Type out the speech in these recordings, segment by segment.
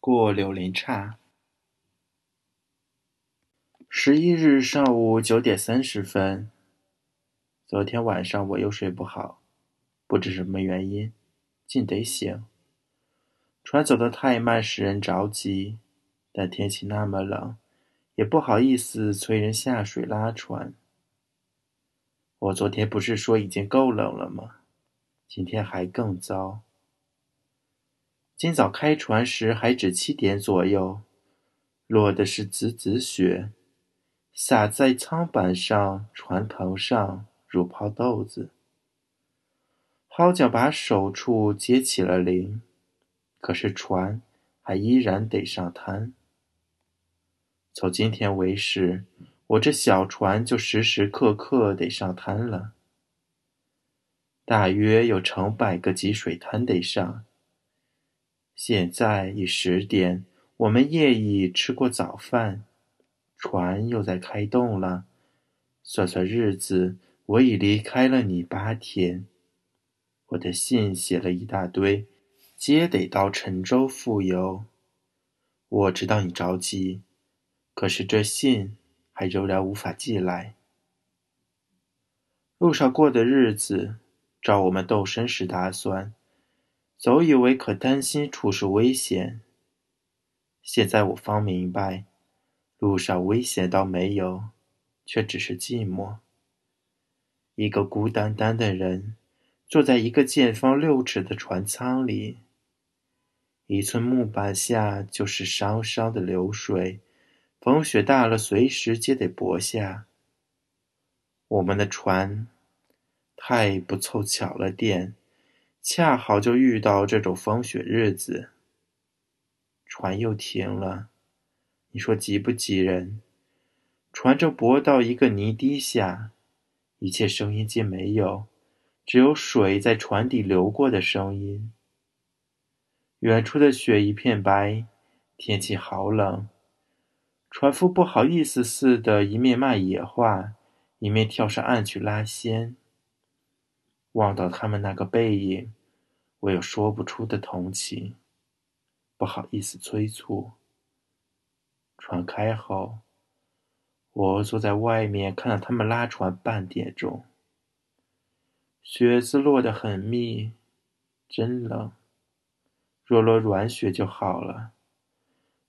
过柳林岔。十一日上午九点三十分。昨天晚上我又睡不好，不知什么原因，竟得醒。船走得太慢，使人着急，但天气那么冷，也不好意思催人下水拉船。我昨天不是说已经够冷了吗？今天还更糟。今早开船时还只七点左右，落的是紫紫雪，洒在舱板上、船头上，如泡豆子。好脚把手处结起了铃，可是船还依然得上滩。从今天为始，我这小船就时时刻刻得上滩了。大约有成百个积水滩得上。现在已十点，我们夜已吃过早饭，船又在开动了。算算日子，我已离开了你八天。我的信写了一大堆，皆得到陈州复邮。我知道你着急，可是这信还仍然无法寄来。路上过的日子，照我们斗身时打算。早以为可担心处是危险，现在我方明白，路上危险倒没有，却只是寂寞。一个孤单单的人，坐在一个见方六尺的船舱里，一寸木板下就是汤汤的流水，风雪大了，随时皆得泊下。我们的船太不凑巧了点。恰好就遇到这种风雪日子，船又停了。你说急不急人？船正泊到一个泥堤下，一切声音皆没有，只有水在船底流过的声音。远处的雪一片白，天气好冷。船夫不好意思似的，一面骂野话，一面跳上岸去拉纤。望到他们那个背影，我有说不出的同情，不好意思催促。船开后，我坐在外面看到他们拉船半点钟。雪子落得很密，真冷。若落软雪就好了，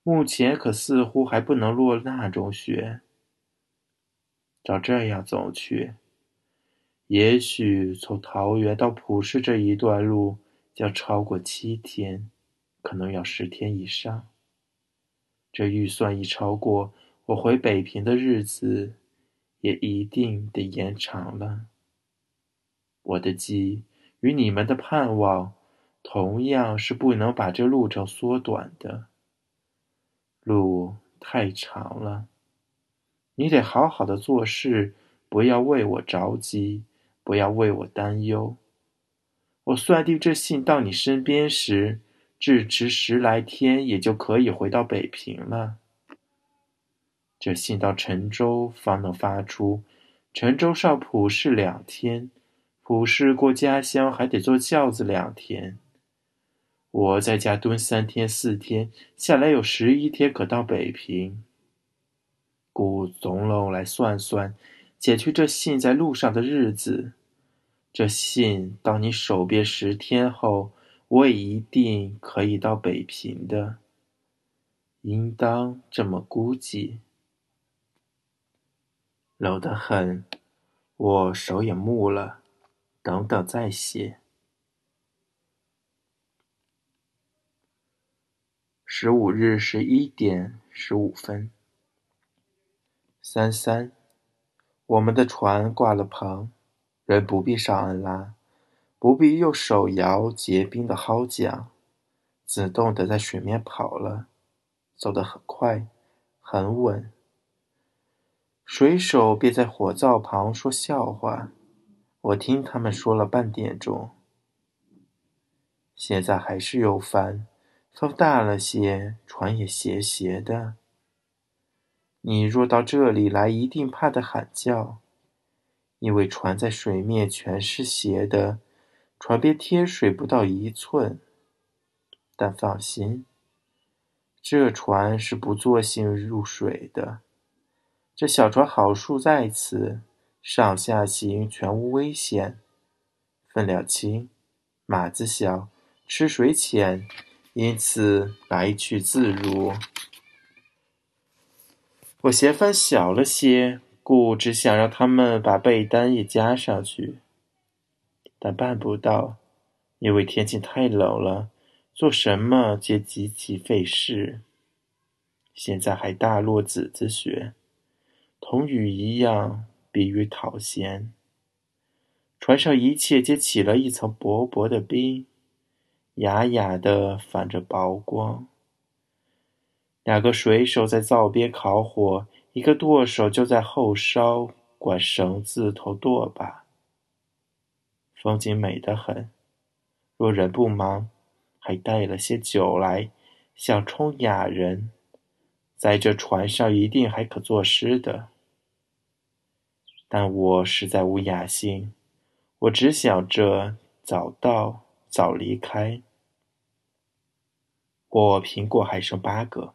目前可似乎还不能落那种雪。照这样走去。也许从桃园到普市这一段路要超过七天，可能要十天以上。这预算一超过，我回北平的日子也一定得延长了。我的急与你们的盼望，同样是不能把这路程缩短的。路太长了，你得好好的做事，不要为我着急。不要为我担忧。我算定这信到你身边时，至迟十来天，也就可以回到北平了。这信到陈州方能发出，陈州上普市两天，普市过家乡还得坐轿子两天。我在家蹲三天四天，下来有十一天可到北平。故总拢来算算。减去这信在路上的日子，这信到你手边十天后，我也一定可以到北平的。应当这么估计。冷得很，我手也木了。等等再写。十五日十一点十五分。三三。我们的船挂了棚，人不必上岸拉，不必用手摇结冰的蒿桨，自动的在水面跑了，走得很快，很稳。水手便在火灶旁说笑话，我听他们说了半点钟。现在还是有帆，风大了些，船也斜斜的。你若到这里来，一定怕得喊叫，因为船在水面全是斜的，船边贴水不到一寸。但放心，这船是不作兴入水的。这小船好处在此，上下行全无危险，分量轻，码子小，吃水浅，因此来去自如。我嫌帆小了些，故只想让他们把被单也加上去，但办不到，因为天气太冷了，做什么皆极其费事。现在还大落子子雪，同雨一样，比雨讨嫌。船上一切皆起了一层薄薄的冰，哑哑的反着薄光。两个水手在灶边烤火，一个舵手就在后梢管绳子头舵把。风景美得很，若人不忙，还带了些酒来，想充雅人，在这船上一定还可作诗的。但我实在无雅兴，我只想着早到早离开。我苹果还剩八个。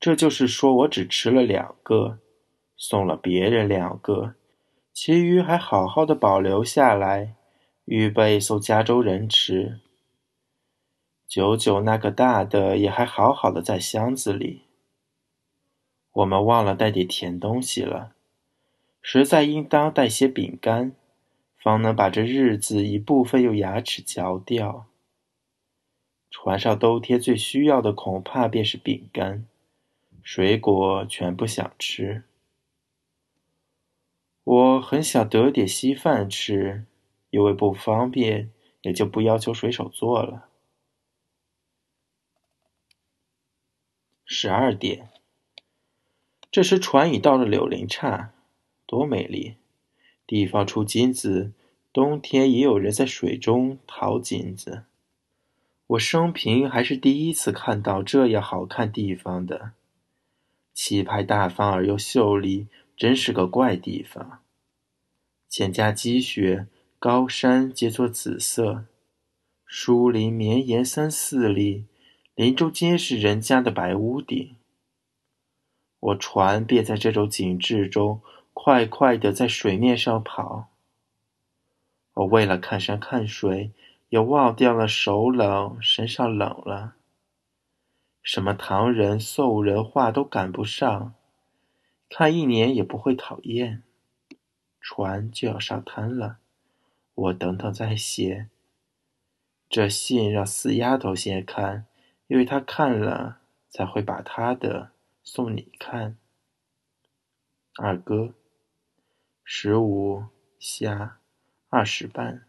这就是说，我只吃了两个，送了别人两个，其余还好好的保留下来，预备送加州人吃。九九那个大的也还好好的在箱子里。我们忘了带点甜东西了，实在应当带些饼干，方能把这日子一部分用牙齿嚼掉。船上兜贴最需要的恐怕便是饼干。水果全不想吃，我很想得点稀饭吃，因为不方便，也就不要求水手做了。十二点，这时船已到了柳林岔，多美丽！地方出金子，冬天也有人在水中淘金子。我生平还是第一次看到这样好看地方的。气派大方而又秀丽，真是个怪地方。千家积雪，高山皆作紫色，树林绵延三四里，林中皆是人家的白屋顶。我船便在这种景致中快快地在水面上跑。我为了看山看水，也忘掉了手冷，身上冷了。什么唐人、宋人话都赶不上，看一年也不会讨厌。船就要上滩了，我等等再写。这信让四丫头先看，因为她看了才会把她的送你看。二哥，十五下二十半。